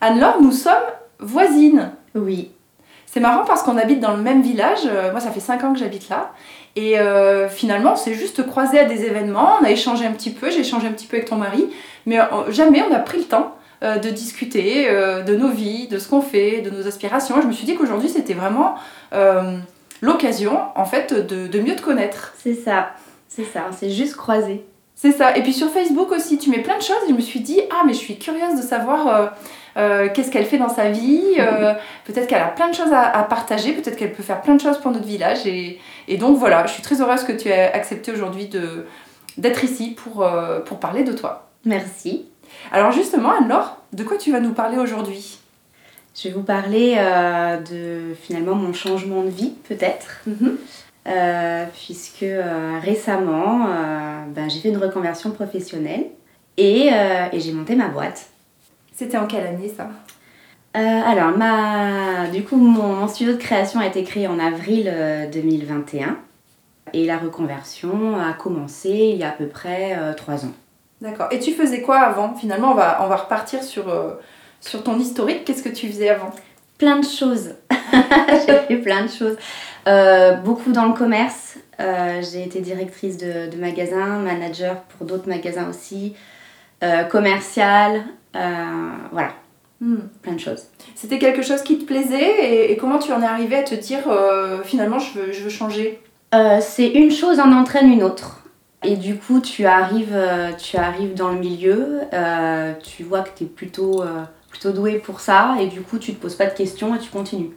Anne-Laure, nous sommes voisines. Oui. C'est marrant parce qu'on habite dans le même village. Euh, moi, ça fait 5 ans que j'habite là. Et euh, finalement, on s'est juste croisés à des événements. On a échangé un petit peu. J'ai échangé un petit peu avec ton mari. Mais euh, jamais on a pris le temps de discuter de nos vies, de ce qu'on fait, de nos aspirations. Et je me suis dit qu'aujourd'hui, c'était vraiment euh, l'occasion, en fait, de, de mieux te connaître. C'est ça. C'est ça. On s'est juste croisés. C'est ça. Et puis sur Facebook aussi, tu mets plein de choses. Et je me suis dit, ah, mais je suis curieuse de savoir euh, qu'est-ce qu'elle fait dans sa vie. euh, peut-être qu'elle a plein de choses à, à partager. Peut-être qu'elle peut faire plein de choses pour notre village. Et, et donc voilà, je suis très heureuse que tu aies accepté aujourd'hui de, d'être ici pour, euh, pour parler de toi. Merci. Alors justement, Anne-Laure, de quoi tu vas nous parler aujourd'hui? Je vais vous parler de finalement mon changement de vie, peut-être. Euh, puisque récemment, ben, j'ai fait une reconversion professionnelle et, et j'ai monté ma boîte. C'était en quelle année ça? Euh, alors, ma... du coup, mon, mon studio de création a été créé en avril euh, 2021 et la reconversion a commencé il y a à peu près euh, trois ans. D'accord. Et tu faisais quoi avant? Finalement, on va, on va repartir sur, euh, sur ton historique. Qu'est-ce que tu faisais avant? Plein de choses. j'ai fait plein de choses. Euh, beaucoup dans le commerce. Euh, j'ai été directrice de, de magasin, manager pour d'autres magasins aussi, euh, commercial, euh, voilà, Hmm. plein de choses. C'était quelque chose qui te plaisait et, et comment tu en es arrivé à te dire euh, finalement je veux, je veux changer? Euh, c'est une chose en entraîne une autre. Et du coup, tu arrives, euh, tu arrives dans le milieu, euh, tu vois que tu es plutôt, euh, plutôt doué pour ça, et du coup, tu te poses pas de questions et tu continues.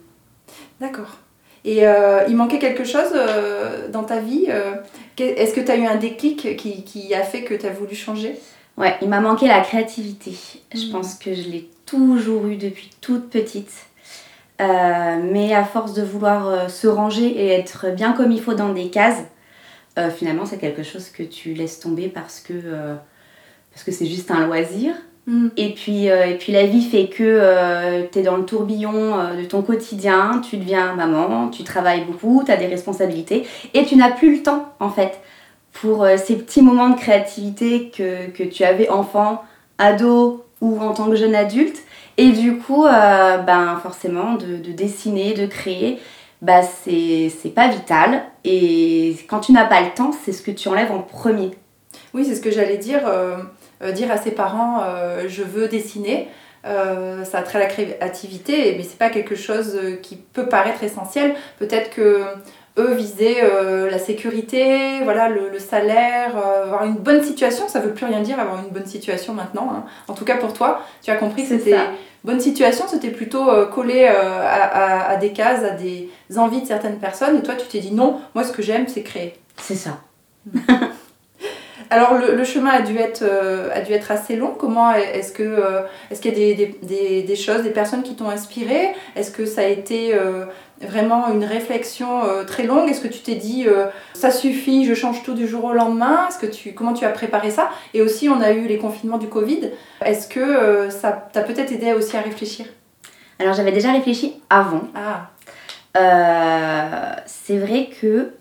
D'accord. Et euh, il manquait quelque chose euh, dans ta vie euh, Est-ce que tu as eu un déclic qui, qui a fait que tu as voulu changer? Ouais, il m'a manqué la créativité. Je Mhm. pense que je l'ai toujours eu depuis toute petite. Euh, mais à force de vouloir euh, se ranger et être bien comme il faut dans des cases, euh, finalement c'est quelque chose que tu laisses tomber parce que parce que c'est juste un loisir. Et puis, et puis la vie fait que tu es dans le tourbillon de ton quotidien, tu deviens maman, tu travailles beaucoup, tu as des responsabilités et tu n'as plus le temps en fait pour euh, ces petits moments de créativité que, que tu avais enfant, ado ou en tant que jeune adulte. Et du coup, euh, ben, forcément, de, de dessiner, de créer, bah, c'est pas vital. Et quand tu n'as pas le temps, c'est ce que tu enlèves en premier. Oui, c'est ce que j'allais dire. euh, dire à ses parents je veux dessiner, ça a la créativité, mais c'est pas quelque chose qui peut paraître essentiel. Peut-être que eux visaient euh, la sécurité, voilà, le, le salaire, euh, avoir une bonne situation. Ça veut plus rien dire avoir une bonne situation maintenant. hein. En tout cas pour toi, tu as compris que c'était bonne situation, c'était plutôt euh, collé euh, à, à- à des cases, à des envies de certaines personnes. Et toi, tu t'es dit non, moi ce que j'aime, c'est créer. C'est ça. Alors le, le chemin a dû être, euh, a dû être assez long. Comment est-ce que euh, est-ce qu'il y a des, des, des, des choses, des personnes qui t'ont inspiré? Est-ce que ça a été euh, vraiment une réflexion très longue? Est-ce que tu t'es dit ça suffit, je change tout du jour au lendemain? Est-ce que tu comment tu as préparé ça? Et aussi on a eu les confinements du Covid. Est-ce que ça t'a peut-être aidé aussi à réfléchir? Alors j'avais déjà réfléchi avant. Ah c'est vrai que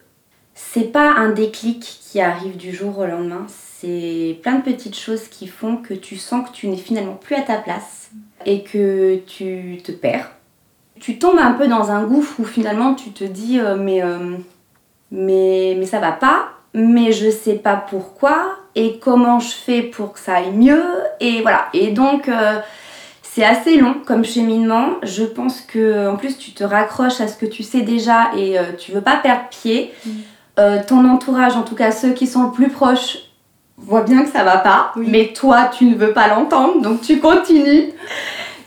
c'est pas un déclic qui arrive du jour au lendemain, c'est plein de petites choses qui font que tu sens que tu n'es finalement plus à ta place et que tu te perds. Tu tombes un peu dans un gouffre où finalement tu te dis euh, mais, euh, mais, mais ça va pas, mais je sais pas pourquoi et comment je fais pour que ça aille mieux et voilà. Et donc euh, c'est assez long comme cheminement. Je pense que en plus tu te raccroches à ce que tu sais déjà et euh, tu veux pas perdre pied. Mm. Euh, ton entourage, en tout cas ceux qui sont le plus proches, voient bien que ça va pas, Oui. mais toi tu ne veux pas l'entendre, donc tu continues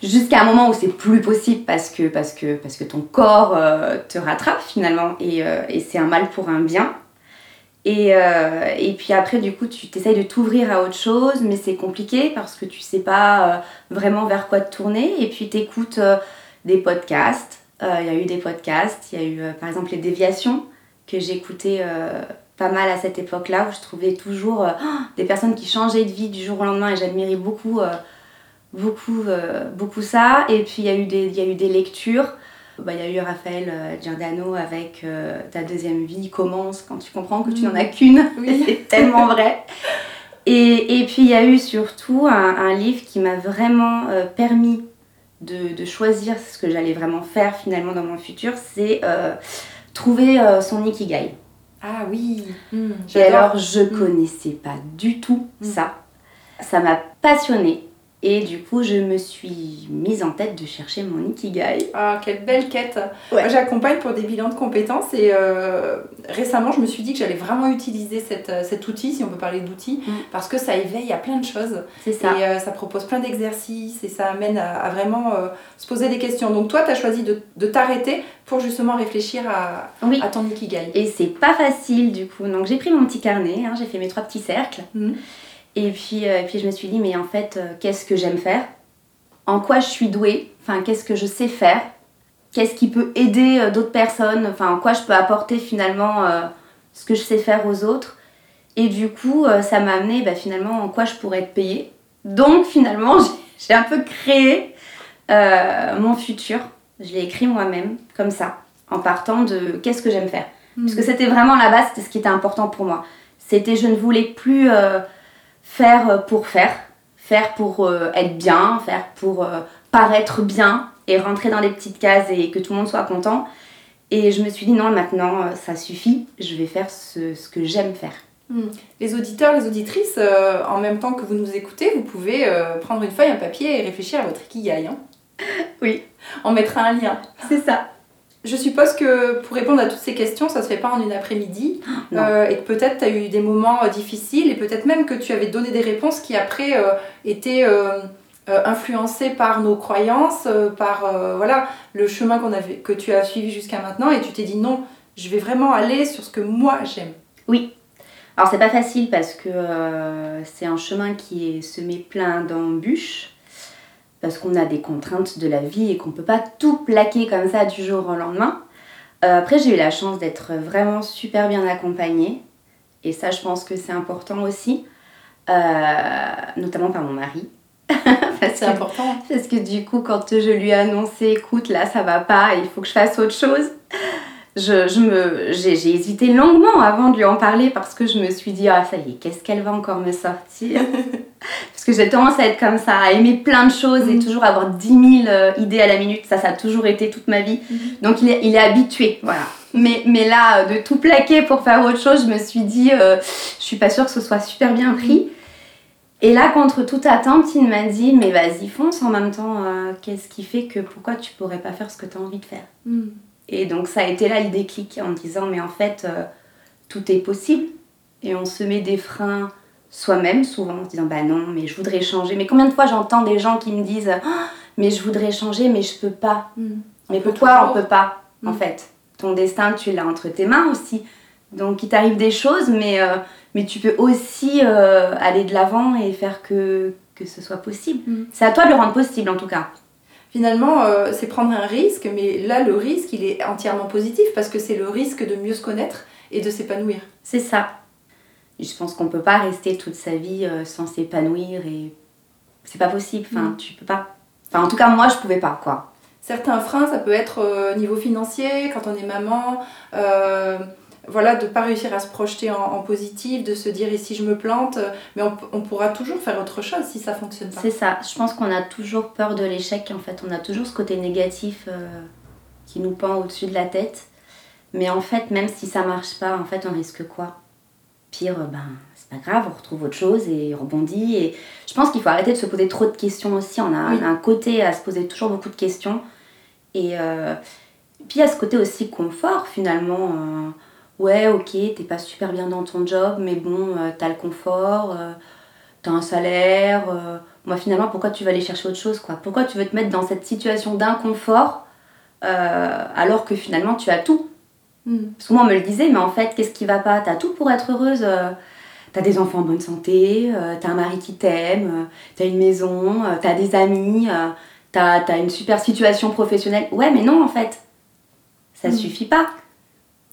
jusqu'à un moment où c'est plus possible parce que parce que parce que ton corps euh, te rattrape finalement et, euh, et c'est un mal pour un bien. Et, euh, et puis après, du coup, tu t'essayes de t'ouvrir à autre chose, mais c'est compliqué parce que tu sais pas vraiment vers quoi te tourner. Et puis, tu écoutes des podcasts. Il y a eu des podcasts, il y a eu par exemple les déviations que j'écoutais pas mal à cette époque-là où je trouvais toujours des personnes qui changeaient de vie du jour au lendemain et j'admirais beaucoup, beaucoup, beaucoup ça. Et puis, il y, a eu des, y a eu des lectures. Bah, il y a eu Raphaël euh, Giordano avec euh, Ta deuxième vie commence quand tu comprends que tu n'en as mm. qu'une. c'est tellement vrai. Et, et, puis il y a eu surtout un, un livre qui m'a vraiment euh, permis de, de, choisir ce que j'allais vraiment faire finalement dans mon futur, c'est trouver son ikigai. Ah oui. Mm, et alors je mm. connaissais pas du tout ça. Ça m'a passionnée. Et du coup, je me suis mise en tête de chercher mon Ikigai. Ah, quelle belle quête J'accompagne pour des bilans de compétences et euh, récemment, je me suis dit que j'allais vraiment utiliser cette, euh, cet outil, si on peut parler d'outil, mm. parce que ça éveille à plein de choses. C'est ça. Et euh, ça propose plein d'exercices et ça amène à, vraiment se poser des questions. Donc toi, tu as choisi de, de t'arrêter pour justement réfléchir à, à ton Ikigai. Et c'est pas facile du coup. Donc j'ai pris mon petit carnet, hein, j'ai fait mes trois petits cercles. Mm. Et puis, euh, puis je me suis dit, mais en fait, euh, qu'est-ce que j'aime faire? En quoi je suis douée? Enfin, qu'est-ce que je sais faire? Qu'est-ce qui peut aider euh, d'autres personnes? Enfin, en quoi je peux apporter finalement ce que je sais faire aux autres? Et du coup, ça m'a amené bah, finalement en quoi je pourrais être payée? Donc finalement, j'ai un peu créé mon futur. Je l'ai écrit moi-même, comme ça, en partant de qu'est-ce que j'aime faire? Parce que hmm. c'était vraiment la base, c'était ce qui était important pour moi. C'était, je ne voulais plus faire pour faire, faire pour euh, être bien, faire pour euh, paraître bien et rentrer dans les petites cases et que tout le monde soit content. Et je me suis dit non, maintenant euh, ça suffit, je vais faire ce, ce que j'aime faire. Hmm. Les auditeurs, les auditrices, en même temps que vous nous écoutez, vous pouvez prendre une feuille, un papier et réfléchir à votre ikigai. Hein oui. On mettra un lien. C'est ça. Je suppose que pour répondre à toutes ces questions, ça se fait pas en une après-midi. Euh, et que peut-être tu as eu des moments euh, difficiles et peut-être même que tu avais donné des réponses qui après euh, étaient influencées par nos croyances, par voilà, le chemin qu'on avait, que tu as suivi jusqu'à maintenant. Et tu t'es dit non, je vais vraiment aller sur ce que moi j'aime. Oui. Alors c'est pas facile parce que c'est un chemin qui est semé plein d'embûches parce qu'on a des contraintes de la vie et qu'on ne peut pas tout plaquer comme ça du jour au lendemain. Euh, après, j'ai eu la chance d'être vraiment super bien accompagnée. Et ça, je pense que c'est important aussi, euh, notamment par mon mari. c'est important. Parce que du coup, quand je lui ai annoncé, écoute, là, ça va pas, il faut que je fasse autre chose, je, je me, j'ai, hésité longuement avant de lui en parler parce que je me suis dit, ah ça y est, qu'est-ce qu'elle va encore me sortir? Parce que j'ai tendance à être comme ça, à aimer plein de choses et mm. toujours avoir 10 000 euh, idées à la minute. Ça, ça a toujours été toute ma vie. Mm. Donc il est, il est habitué, voilà. Mais, mais là, euh, de tout plaquer pour faire autre chose, je me suis dit, euh, je suis pas sûre que ce soit super bien pris. Et là, contre toute attente, il m'a dit, mais vas-y, fonce en même temps. qu'est-ce qui fait que pourquoi tu pourrais pas faire ce que tu as envie de faire? Mm. Et donc ça a été là le déclic en disant mais en fait euh, tout est possible et on se met des freins soi-même souvent en se disant bah non mais je voudrais changer. Mais combien de fois j'entends des gens qui me disent ah, mais je voudrais changer mais je peux pas. Mm. Mais pourquoi on peut pas en mm. fait? Ton destin tu l'as entre tes mains aussi. Donc il t'arrive des choses mais, euh, mais tu peux aussi euh, aller de l'avant et faire que, que ce soit possible. Mm. C'est à toi de le rendre possible en tout cas finalement, euh, c'est prendre un risque, mais là, le risque, il est entièrement positif parce que c'est le risque de mieux se connaître et de s'épanouir. C'est ça. Je pense qu'on peut pas rester toute sa vie euh, sans s'épanouir et c'est pas possible. Enfin, mm. tu peux pas. Enfin, en tout cas, moi, je pouvais pas, quoi. Certains freins, ça peut être au euh, niveau financier, quand on est maman voilà, de ne pas réussir à se projeter en, positif, de se dire ici je me plante, mais on, pourra toujours faire autre chose si ça fonctionne pas. C'est ça, je pense qu'on a toujours peur de l'échec, en fait, on a toujours ce côté négatif euh, qui nous pend au-dessus de la tête, mais en fait, même si ça marche pas, en fait, on risque quoi? Pire, ben, c'est pas grave, on retrouve autre chose et on rebondit. Et je pense qu'il faut arrêter de se poser trop de questions aussi. On a, un côté à se poser toujours beaucoup de questions. Et euh, puis il y a ce côté aussi confort finalement. Euh, ouais, ok, t'es pas super bien dans ton job, mais bon, euh, t'as le confort, euh, t'as un salaire. Euh. moi, finalement, pourquoi tu vas aller chercher autre chose, quoi? Pourquoi tu veux te mettre dans cette situation d'inconfort alors que finalement tu as tout? Mm. Parce que moi, on me le disait, mais en fait, qu'est-ce qui va pas? T'as tout pour être heureuse. T'as des enfants en bonne santé, t'as un mari qui t'aime, t'as une maison, t'as des amis, t'as as une super situation professionnelle. Ouais, mais non, en fait. Ça mm. suffit pas.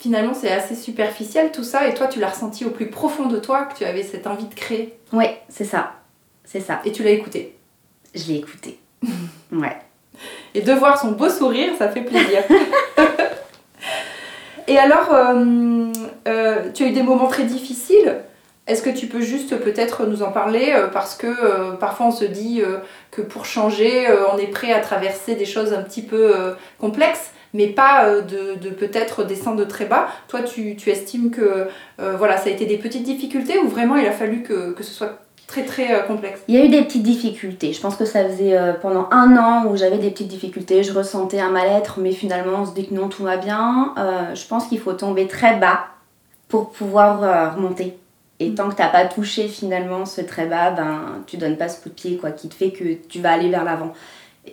Finalement, c'est assez superficiel tout ça, et toi, tu l'as ressenti au plus profond de toi que tu avais cette envie de créer. Ouais, c'est ça. C'est ça. Et tu l'as écouté. Je l'ai écouté. ouais. Et de voir son beau sourire, ça fait plaisir. Et alors, euh, euh, tu as eu des moments très difficiles. Est-ce que tu peux juste peut-être nous en parler euh, Parce que parfois on se dit que pour changer, on est prêt à traverser des choses un petit peu complexes, mais pas de, peut-être descendre très bas. Toi, tu, estimes que voilà, ça a été des petites difficultés ou vraiment il a fallu que, que ce soit très très euh, complexe? Il y a eu des petites difficultés. Je pense que ça faisait euh, pendant un an où j'avais des petites difficultés. Je ressentais un mal-être, mais finalement on se dit que non, tout va bien. Euh, je pense qu'il faut tomber très bas pour pouvoir remonter. Et mm. tant que tu n'as pas touché finalement ce très bas, ben tu donnes pas ce coup de pied quoi, qui te fait que tu vas aller vers l'avant.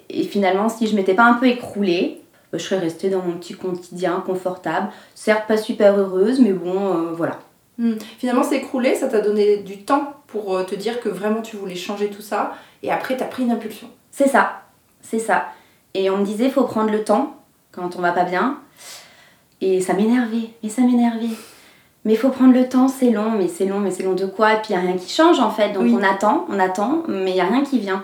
Et finalement, si je m'étais pas un peu écroulée, je serais restée dans mon petit quotidien confortable. Certes pas super heureuse, mais bon, voilà. Mm. Finalement, s'écrouler, ça t'a donné du temps pour euh, te dire que vraiment tu voulais changer tout ça et après tu as pris une impulsion. C'est ça, c'est ça. Et on me disait faut prendre le temps quand on va pas bien. Et ça m'énervait, mais ça m'énervait. Mais faut prendre le temps, c'est long, mais c'est long, mais c'est long de quoi? Et puis il n'y a rien qui change en fait. Donc on attend, on attend, mais il n'y a rien qui vient.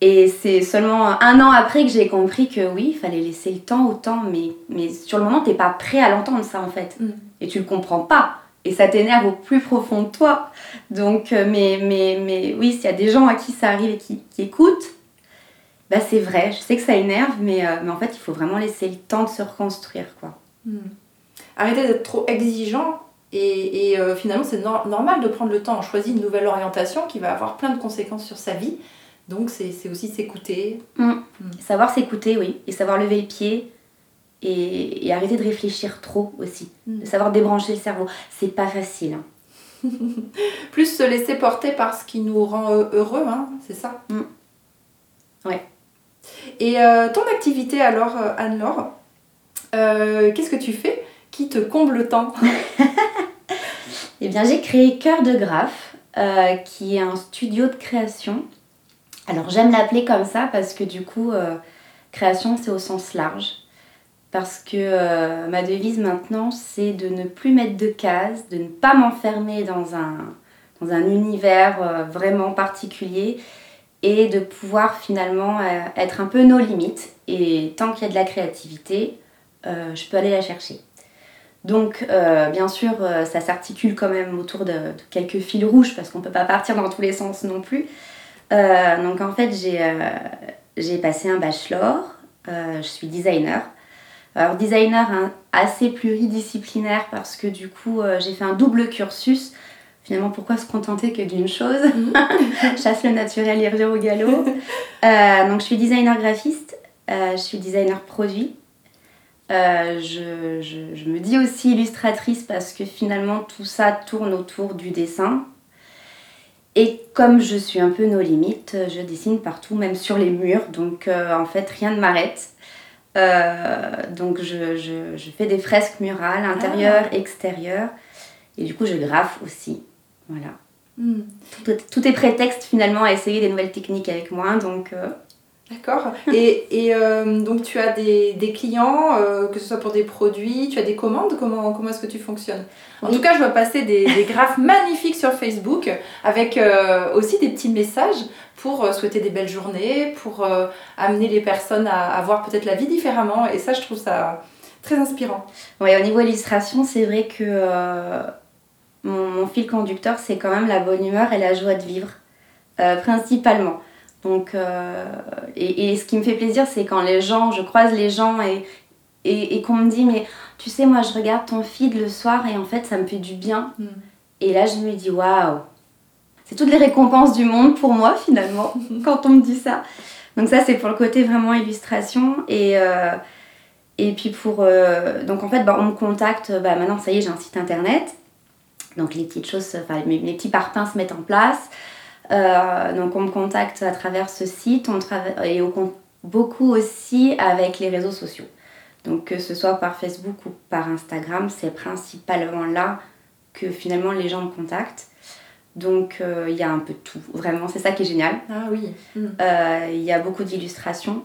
Et c'est seulement un an après que j'ai compris que oui, il fallait laisser le temps au temps, mais, mais sur le moment, tu n'es pas prêt à l'entendre ça en fait. Mm. Et tu le comprends pas et ça t'énerve au plus profond de toi. Donc, euh, mais, mais, mais oui, s'il y a des gens à qui ça arrive et qui, écoutent, bah c'est vrai, je sais que ça énerve, mais, euh, mais en fait, il faut vraiment laisser le temps de se reconstruire. quoi. Hmm. Arrêtez d'être trop exigeant et, et euh, finalement, c'est normal de prendre le temps. On choisit une nouvelle orientation qui va avoir plein de conséquences sur sa vie. Donc, c'est aussi s'écouter. Hmm. Hmm. Savoir s'écouter, oui, et savoir lever le pied et, arrêter de réfléchir trop aussi, mm. de savoir débrancher le cerveau. C'est pas facile. Hein. Plus se laisser porter par ce qui nous rend euh, heureux, hein, c'est ça? Mm. Ouais. Et euh, ton activité alors, euh, Anne-Laure, qu'est-ce que tu fais qui te comble le temps Eh bien, j'ai créé Cœur de Graphe, qui est un studio de création. Alors, j'aime l'appeler comme ça parce que du coup, création, c'est au sens large parce que euh, ma devise maintenant, c'est de ne plus mettre de cases, de ne pas m'enfermer dans un, univers euh, vraiment particulier et de pouvoir finalement euh, être un peu nos limites. Et tant qu'il y a de la créativité, je peux aller la chercher. Donc, bien sûr, ça s'articule quand même autour de, quelques fils rouges parce qu'on ne peut pas partir dans tous les sens non plus. Donc, en fait, j'ai passé un bachelor, je suis designer. Alors designer hein, assez pluridisciplinaire parce que du coup euh, j'ai fait un double cursus. Finalement, pourquoi se contenter que d'une chose? Mhm. Chasse le naturel et revient au galop. Euh, donc je suis designer graphiste, euh, je suis designer produit. Je, je, me dis aussi illustratrice parce que finalement tout ça tourne autour du dessin. Et comme je suis un peu nos limites, je dessine partout, même sur les murs. Donc en fait, rien ne m'arrête. Euh, donc je, je, je, fais des fresques murales, intérieures, ah. extérieures. Et du coup, je graffe aussi. Voilà. Hmm. Tout, est prétexte finalement à essayer des nouvelles techniques avec moi. Donc, euh, D'accord. Et, et euh, donc tu as des, des clients, que ce soit pour des produits, tu as des commandes, comment, comment est-ce que tu fonctionnes? En tout cas, je vois passer des, des graphes magnifiques sur Facebook avec aussi des petits messages pour euh, souhaiter des belles journées, pour euh, amener les personnes à, voir peut-être la vie différemment. Et ça, je trouve ça très inspirant. Oui, au niveau illustration, c'est vrai que euh, mon, fil conducteur, c'est quand même la bonne humeur et la joie de vivre, principalement. Donc, et, et, ce qui me fait plaisir, c'est quand les gens, je croise les gens et, et, et qu'on me dit, mais tu sais, moi, je regarde ton feed le soir et en fait, ça me fait du bien. Mm. Et là, je me dis, waouh, c'est toutes les récompenses du monde pour moi finalement quand on me dit ça. Donc ça c'est pour le côté vraiment illustration et euh, et puis pour euh, donc en fait bah, on me contacte bah, maintenant ça y est j'ai un site internet donc les petites choses enfin mes, petits parpaings se mettent en place euh, donc on me contacte à travers ce site on travaille et on beaucoup aussi avec les réseaux sociaux Donc que ce soit par Facebook ou par Instagram, c'est principalement là que finalement les gens me contactent. Donc il y a un peu de tout, vraiment, c'est ça qui est génial. Ah oui. Il y a beaucoup d'illustrations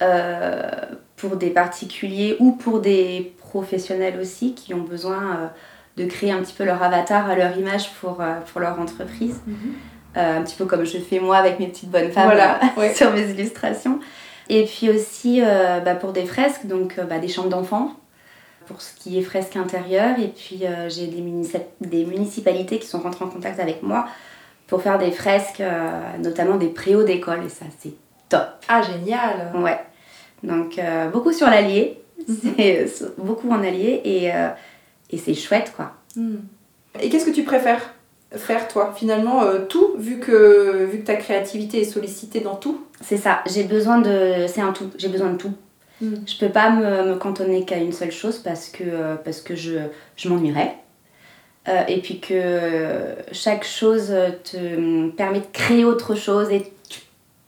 pour des particuliers ou pour des professionnels aussi qui ont besoin de créer un petit peu leur avatar à leur image pour, pour leur entreprise. Mhm. Un petit peu comme je fais moi avec mes petites bonnes femmes sur mes illustrations. Et puis aussi euh, bah, pour des fresques, donc euh, bah, des chambres d'enfants, pour ce qui est fresques intérieures. Et puis euh, j'ai des, des, municipalités qui sont rentrées en contact avec moi pour faire des fresques, notamment des préaux d'école. Et ça, c'est top. Ah, génial Ouais. Donc beaucoup sur l'allier, mhm. c'est beaucoup en allier et, et c'est chouette quoi. Hmm. Et qu'est-ce que tu préfères? Faire toi finalement tout vu que vu que ta créativité est sollicitée dans tout c'est ça, j'ai besoin de. C'est un tout, j'ai besoin de tout. Mm. Je peux pas me, me cantonner qu'à une seule chose parce que, euh, parce que je, je m'ennuierais. Euh, et puis que chaque chose te permet de créer autre chose. Et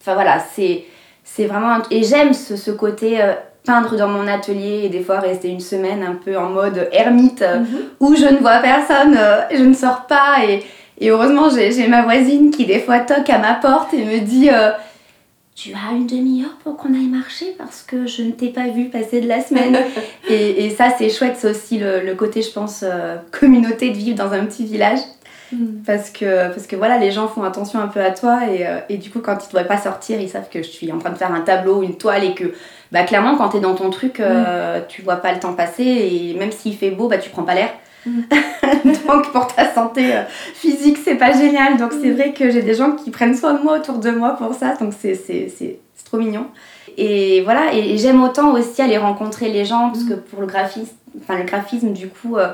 Enfin voilà, c'est, c'est vraiment. Et j'aime ce, ce côté euh, peindre dans mon atelier et des fois rester une semaine un peu en mode ermite mm-hmm. où je ne vois personne, je ne sors pas. Et, et heureusement, j'ai, ma voisine qui des fois toque à ma porte et me dit tu as une demi-heure pour qu'on aille marcher parce que je ne t'ai pas vu passer de la semaine. et, et, ça, c'est chouette, c'est aussi le, le, côté, je pense, euh, communauté de vivre dans un petit village. Mm. Parce, que, parce que voilà, les gens font attention un peu à toi et, euh, et du coup, quand ils ne doivent pas sortir, ils savent que je suis en train de faire un tableau, une toile et que bah, clairement, quand tu es dans ton truc, euh, mm. tu vois pas le temps passer et même s'il fait beau, bah, tu prends pas l'air. Mm. donc pour ta santé euh, physique, c'est pas génial. Donc c'est vrai que j'ai des gens qui prennent soin de moi autour de moi pour ça. Donc c'est trop mignon. Et voilà, et, j'aime autant aussi aller rencontrer les gens parce que pour le graphisme, enfin le graphisme du coup, euh,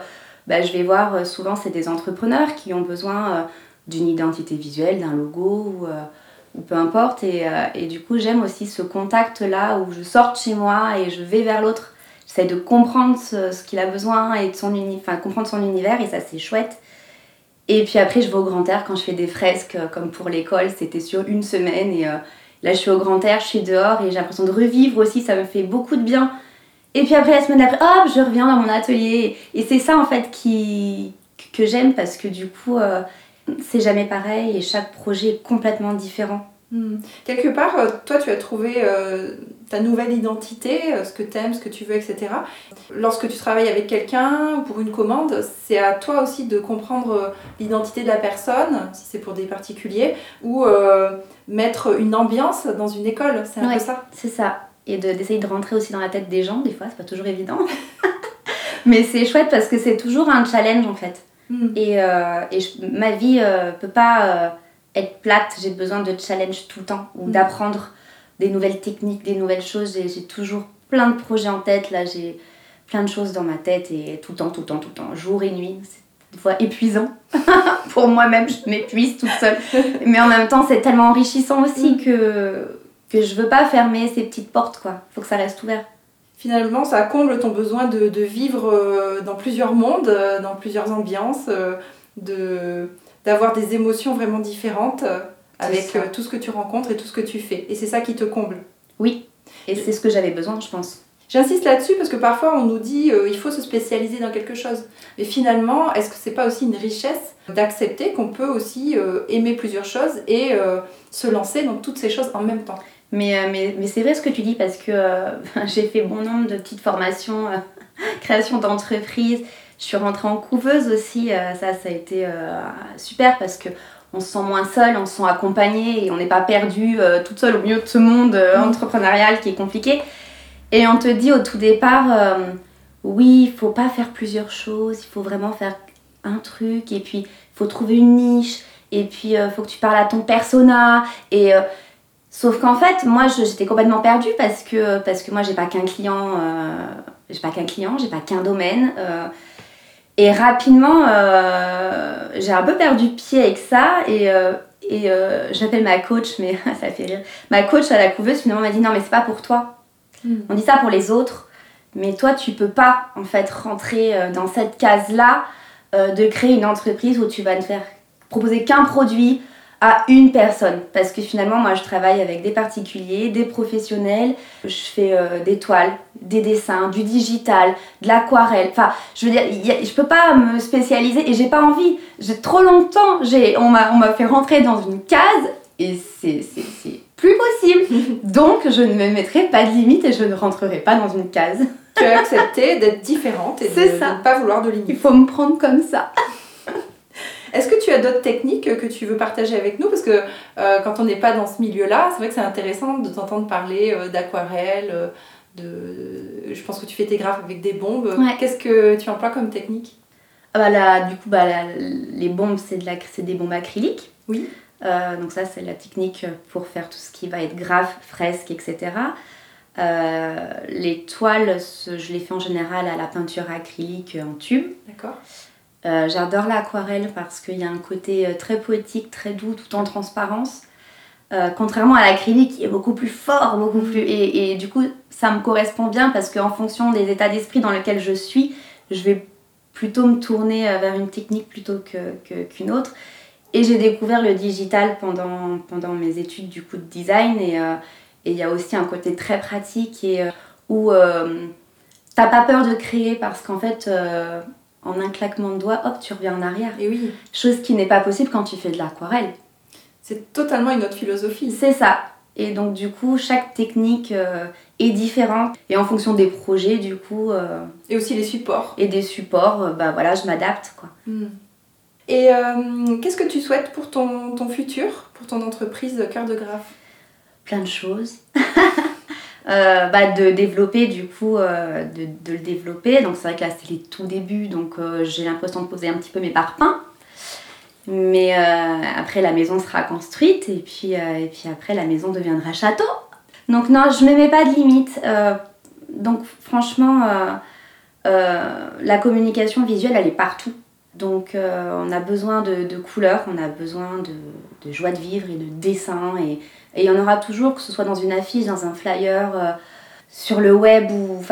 bah, je vais voir euh, souvent c'est des entrepreneurs qui ont besoin d'une identité visuelle, d'un logo ou, ou, peu importe. Et, et du coup j'aime aussi ce contact là où je sorte chez moi et je vais vers l'autre j'essaie de comprendre ce, qu'il a besoin et de son enfin, comprendre son univers et ça c'est chouette. Et puis après je vais au grand air quand je fais des fresques euh, comme pour l'école, c'était sur une semaine et euh, là je suis au grand air, je suis dehors et j'ai l'impression de revivre aussi, ça me fait beaucoup de bien. Et puis après la semaine d'après, hop, je reviens dans mon atelier et c'est ça en fait qui, que j'aime parce que du coup euh, c'est jamais pareil et chaque projet est complètement différent. Hmm. Quelque part, toi, tu as trouvé ta nouvelle identité, euh, ce que tu aimes, ce que tu veux, etc. Lorsque tu travailles avec quelqu'un ou pour une commande, c'est à toi aussi de comprendre euh, l'identité de la personne, si c'est pour des particuliers, ou euh, mettre une ambiance dans une école. C'est un peu ça C'est ça. Et d'essayer de, rentrer aussi dans la tête des gens, des fois, c'est pas toujours évident. Mais c'est chouette parce que c'est toujours un challenge en fait. Hmm. Et, et ma vie peut pas être plate, j'ai besoin de challenge tout le temps ou hmm. d'apprendre des nouvelles techniques, des nouvelles choses. J'ai toujours plein de projets en tête. Là, j'ai plein de choses dans ma tête et tout le temps, tout le temps, tout le temps, jour et nuit. C'est des fois épuisant. Pour moi-même, je m'épuise toute seule. Mais en même temps, c'est tellement enrichissant aussi mm. que, que je veux pas fermer ces petites portes, quoi. Faut que ça reste ouvert. Finalement, ça comble ton besoin de, de vivre euh, dans plusieurs mondes, euh, dans plusieurs ambiances, euh, de d'avoir des émotions vraiment différentes avec tout ce que tu rencontres et tout ce que tu fais. Et c'est ça qui te comble. Oui, et c'est ce que j'avais besoin, je pense. J'insiste là-dessus parce que parfois on nous dit euh, il faut se spécialiser dans quelque chose. Mais finalement, est-ce que c'est pas aussi une richesse d'accepter qu'on peut aussi euh, aimer plusieurs choses et se lancer dans toutes ces choses en même temps? Mais, mais, mais c'est vrai ce que tu dis parce que j'ai fait bon nombre de petites formations, création d'entreprise. Je suis rentrée en couveuse aussi. ça, ça a été super parce que on se sent moins seul, on se sent accompagné et on n'est pas perdu euh, toute seule au milieu de ce monde euh, mm. entrepreneurial qui est compliqué. Et on te dit au tout départ, euh, oui, il faut pas faire plusieurs choses, il faut vraiment faire un truc et puis il faut trouver une niche et puis il faut que tu parles à ton persona et sauf qu'en fait moi j'étais complètement perdue parce que parce que moi j'ai pas qu'un client j'ai pas qu'un client j'ai pas qu'un domaine et rapidement, euh, j'ai un peu perdu pied avec ça et, euh, et euh, j'appelle ma coach, mais ça fait rire. Ma coach à la couveuse finalement m'a dit non mais c'est pas pour toi. Hmm. On dit ça pour les autres, mais toi tu peux pas en fait rentrer dans cette case là de créer une entreprise où tu vas ne faire proposer qu'un produit à une personne. Parce que finalement, moi, je travaille avec des particuliers, des professionnels. Je fais euh, des toiles, des dessins, du digital, de l'aquarelle. Enfin, je veux dire, je peux pas me spécialiser et j'ai pas envie. J'ai trop longtemps, on m'a fait rentrer dans une case et c'est plus possible. Donc, je ne me mettrai pas de limite et je ne rentrerai pas dans une case. Tu as accepté d'être différente et de, ne pas vouloir de limite. Il faut me prendre comme ça. Est-ce que tu as d'autres techniques que tu veux partager avec nous? Parce que euh, quand on n'est pas dans ce milieu-là, c'est vrai que c'est intéressant de t'entendre parler euh, d'aquarelle, euh, de... je pense que tu fais tes graphes avec des bombes. Qu'est-ce que tu emploies comme technique? Ah bah là, Du coup, bah, les bombes, c'est de des bombes acryliques. Oui. donc ça, c'est la technique pour faire tout ce qui va être graphe, fresque, etc. les toiles, je les fais en général à la peinture acrylique en tube. D'accord. Euh, j'adore l'aquarelle parce qu'il y a un côté euh, très poétique, très doux, tout en transparence. Euh, contrairement à l'acrylique qui est beaucoup plus fort, beaucoup plus. Et, du coup, ça me correspond bien parce qu'en fonction des états d'esprit dans lesquels je suis, je vais plutôt me tourner vers une technique plutôt qu'une autre. Et j'ai découvert le digital pendant, pendant mes études du coup de design. Et il y a aussi un côté très pratique et, où t'as pas peur de créer parce qu'en fait en un claquement de doigts, hop, tu reviens en arrière. Et oui. Chose qui n'est pas possible quand tu fais de l'aquarelle. C'est totalement une autre philosophie. C'est ça. Et donc du coup, chaque technique euh, est différente. Et en fonction des projets, du coup... Euh, et aussi les supports. Et des supports, euh, bah voilà, je m'adapte, quoi. Hmm. Et qu'est-ce que tu souhaites pour ton, ton futur, pour ton entreprise Cœur de Graphe Plein de choses. Euh, bah, de développer du coup, euh, de, le développer. Donc c'est vrai que là c'est les tout débuts, donc euh, j'ai l'impression de poser un petit peu mes parpaings. Mais après la maison sera construite et puis, et puis après la maison deviendra château. Donc non, je ne me mets pas de limite. donc franchement, la communication visuelle elle est partout. Donc on a besoin de, couleurs, on a besoin de, joie de vivre et de dessin et, il y en aura toujours, que ce soit dans une affiche, dans un flyer, euh, sur le web, ou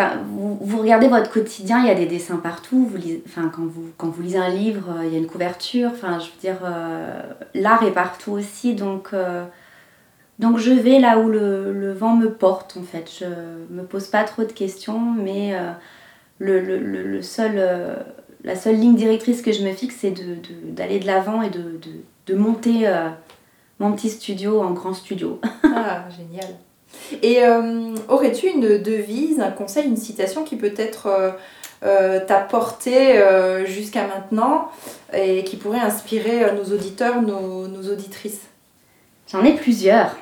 vous, regardez votre quotidien, il y a des dessins partout. Quand, vous, lisez un livre, euh, il y a une couverture. Enfin, je veux dire, euh, l'art est partout aussi. Donc, je vais là où le, vent me porte, en fait. Je me pose pas trop de questions, mais le, seul, la seule ligne directrice que je me fixe, c'est d'aller de, l'avant et de, de, de monter mon petit studio en grand studio. ah, génial. Et euh, aurais-tu une devise, un conseil, une citation qui peut-être euh, euh, t'a porté jusqu'à maintenant et qui pourrait inspirer nos auditeurs, nos, nos auditrices? J'en ai plusieurs.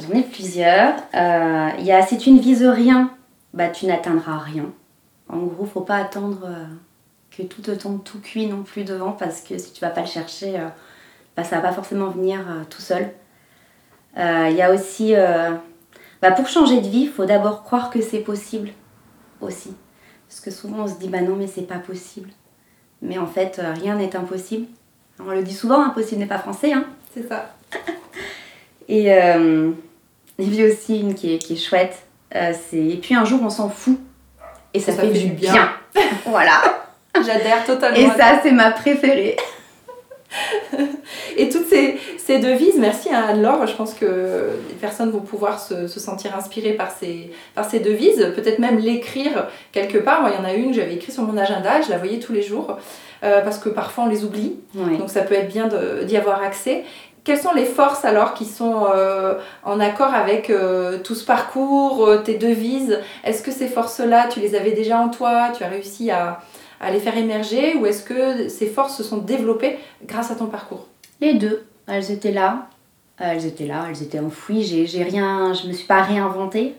J'en ai plusieurs. Il y a si tu ne vises rien, bah, tu n'atteindras rien. En gros, faut pas attendre que tout te tombe tout cuit non plus devant parce que si tu vas pas le chercher, bah, ça va pas forcément venir euh, tout seul. Il euh, y a aussi, euh, bah, pour changer de vie, il faut d'abord croire que c'est possible aussi. Parce que souvent on se dit, bah non, mais c'est pas possible. Mais en fait, rien n'est impossible. On le dit souvent, impossible n'est pas français. Hein. C'est ça. et il y a aussi une qui est, qui est chouette. c'est et puis un jour, on s'en fout. Et ça, fait, du bien. bien. voilà. J'adhère totalement. Et ça, c'est ma préférée. et toutes ces, ces, devises, merci à Anne-Laure, je pense que les personnes vont pouvoir se, se sentir inspirées par ces, par ces devises, peut-être même l'écrire quelque part. Moi, il y en a une que j'avais écrite sur mon agenda, je la voyais tous les jours, euh, parce que parfois on les oublie, donc ça peut être bien d'y avoir accès. Quelles sont les forces alors qui sont euh, en accord avec euh, tout ce parcours, tes devises? Est-ce que ces forces-là, tu les avais déjà en toi? Tu as réussi à, à les faire émerger ou est-ce que ces forces se sont développées grâce à ton parcours Les deux. Elles étaient là. Elles étaient là, elles étaient enfouies. J'ai rien, je me suis pas réinventée.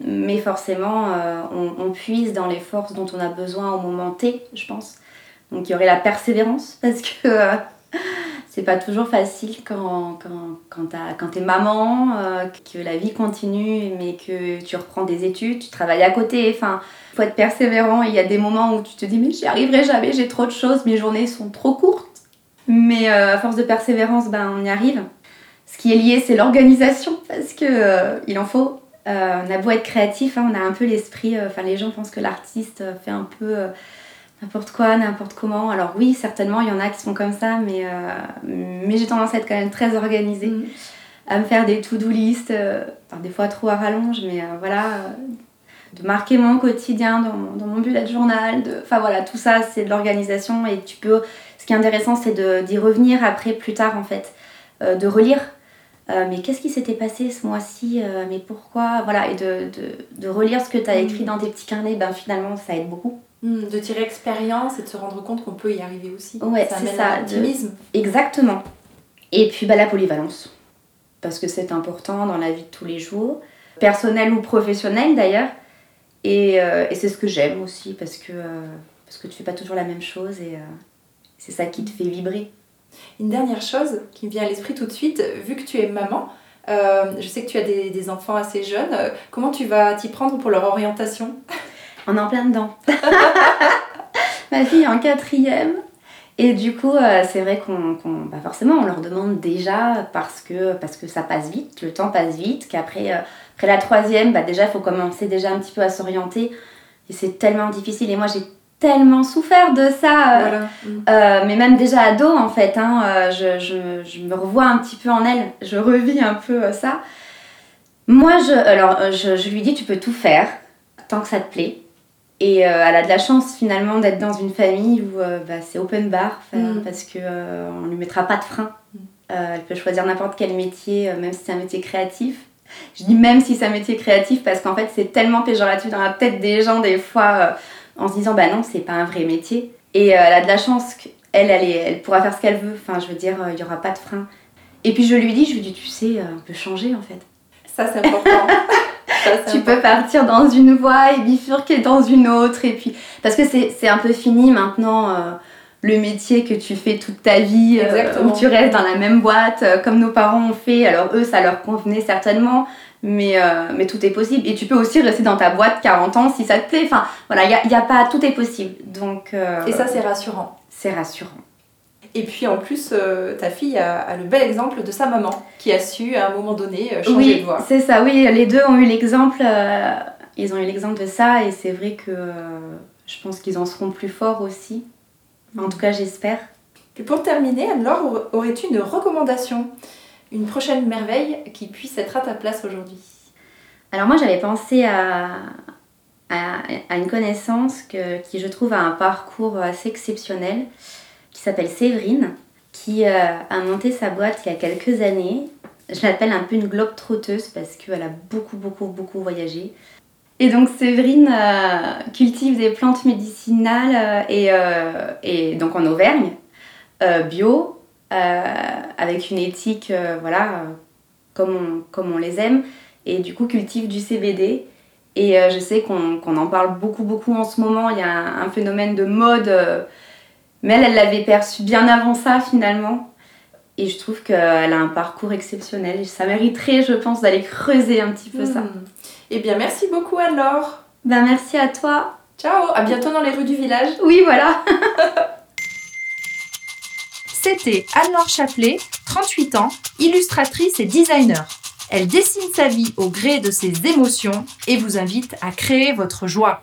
Mais forcément, euh, on, puise dans les forces dont on a besoin au moment T, je pense. Donc il y aurait la persévérance parce que euh, c'est pas toujours facile quand, quand, quand, t'es maman, euh, que la vie continue, mais que tu reprends des études, tu travailles à côté. Enfin, faut être persévérant. Il y a des moments où tu te dis, mais j'y arriverai jamais, j'ai trop de choses, mes journées sont trop courtes. Mais euh, à force de persévérance, ben, on y arrive. Ce qui est lié, c'est l'organisation, parce que euh, il en faut. On a beau être créatif, hein, on a un peu l'esprit. Enfin, les gens pensent que l'artiste fait un peu n'importe quoi, n'importe comment. Alors oui, certainement, il y en a qui sont comme ça, mais, euh, mais j'ai tendance à être quand même très organisée, Mm. à me faire des to-do list, euh, enfin, des fois trop à rallonge, mais euh, voilà, euh, de marquer mon quotidien dans, mon- dans mon bullet journal. de- Enfin voilà, tout ça, c'est de l'organisation et tu peux... Ce qui est intéressant, c'est d'y revenir après, plus tard en fait, de relire. Mais qu'est-ce qui s'était passé ce mois-ci Mais pourquoi Voilà, et de, de, de relire ce que tu as écrit dans tes petits carnets, ben finalement, ça aide beaucoup. Mm, De tirer expérience et de se rendre compte qu'on peut y arriver aussi. Ouais, c'est ça, de- l'optimisme. Exactement. Et puis bah, la polyvalence, parce que c'est important dans la vie de tous les jours, personnelle ou professionnelle d'ailleurs. Et, euh, et c'est ce que j'aime aussi, parce que, euh, parce que tu fais pas toujours la même chose et euh, c'est ça qui te fait vibrer. Une dernière chose qui me vient à l'esprit tout de suite, vu que tu es maman, euh, je sais que tu as des, des enfants assez jeunes, comment tu vas t'y prendre pour leur orientation? On est en plein dedans. Ma fille est en quatrième. Et du coup, euh, c'est vrai qu'on, bah forcément, on leur demande déjà parce que, parce que ça passe vite, le temps passe vite, qu'après euh, après la troisième, bah déjà, il faut commencer déjà un petit peu à s'orienter. Et c'est tellement difficile. Et moi, j'ai tellement souffert de ça. euh, Voilà. Mais même déjà ado, en fait, hein, je, je- je me revois un petit peu en elle. Je revis un peu ça. Moi, je, alors, je, je lui dis, tu peux tout faire, tant que ça te plaît. Et euh, elle a de la chance finalement d'être dans une famille où euh, bah, c'est open bar, Mm. parce que euh, on lui mettra pas de frein. Mm. Elle peut choisir n'importe quel métier, même si c'est un métier créatif. Je dis même si c'est un métier créatif parce qu'en fait c'est tellement péjoratif dans la tête des gens des fois en se disant bah non c'est pas un vrai métier. Et elle a de la chance qu'elle elle, elle pourra faire ce qu'elle veut. Enfin je veux dire il y aura pas de frein. Et puis je lui dis je lui dis tu sais on peut changer en fait. Ça, c'est important. Tu peux partir dans une voie et bifurquer dans une autre. Et puis, parce que c'est un peu fini maintenant euh, le métier que tu fais toute ta vie, euh, où tu restes dans la même boîte, euh, comme nos parents ont fait. Alors, eux, ça leur convenait certainement, mais, mais tout est possible. Et tu peux aussi rester dans ta boîte 40 ans si ça te plaît. Enfin, voilà, il y a, y a pas. Tout est possible. Donc, Et ça, c'est rassurant. c'est rassurant. Et puis en plus, euh, ta fille a, a le bel exemple de sa maman qui a su à un moment donné euh, changer Oui, de voie. c'est ça, oui, les deux ont eu l'exemple, euh, ils ont eu l'exemple de ça et c'est vrai que euh, je pense qu'ils en seront plus forts aussi. En tout cas, j'espère. Puis pour terminer, Anne-Laure, aur- aurais-tu une recommandation Une prochaine merveille qui puisse être à ta place aujourd'hui? Alors moi, j'avais pensé à, à, à une connaissance que, qui, je trouve, a un parcours assez exceptionnel, s'appelle Séverine, qui euh, a monté sa boîte il y a quelques années. Je l'appelle un peu une globe trotteuse parce qu'elle a beaucoup, beaucoup, beaucoup voyagé. Et donc Séverine euh, cultive des plantes médicinales euh, et, donc en Auvergne, bio, avec une éthique, voilà, comme, on, les aime, et du coup cultive du CBD. Et je sais qu'on en parle beaucoup, beaucoup en ce moment. Il y a un, phénomène de mode, mais elle, elle l'avait perçu bien avant ça finalement. Et je trouve qu'elle a un parcours exceptionnel. Et ça mériterait, je pense, d'aller creuser un petit peu ça. Hmm. Eh bien, merci beaucoup Anne-Laure. Ben merci à toi. Ciao, à bientôt dans les rues du village. Oui, voilà. C'était Anne-Laure Chaplet, 38 ans, illustratrice et designer. Elle dessine sa vie au gré de ses émotions et vous invite à créer votre joie.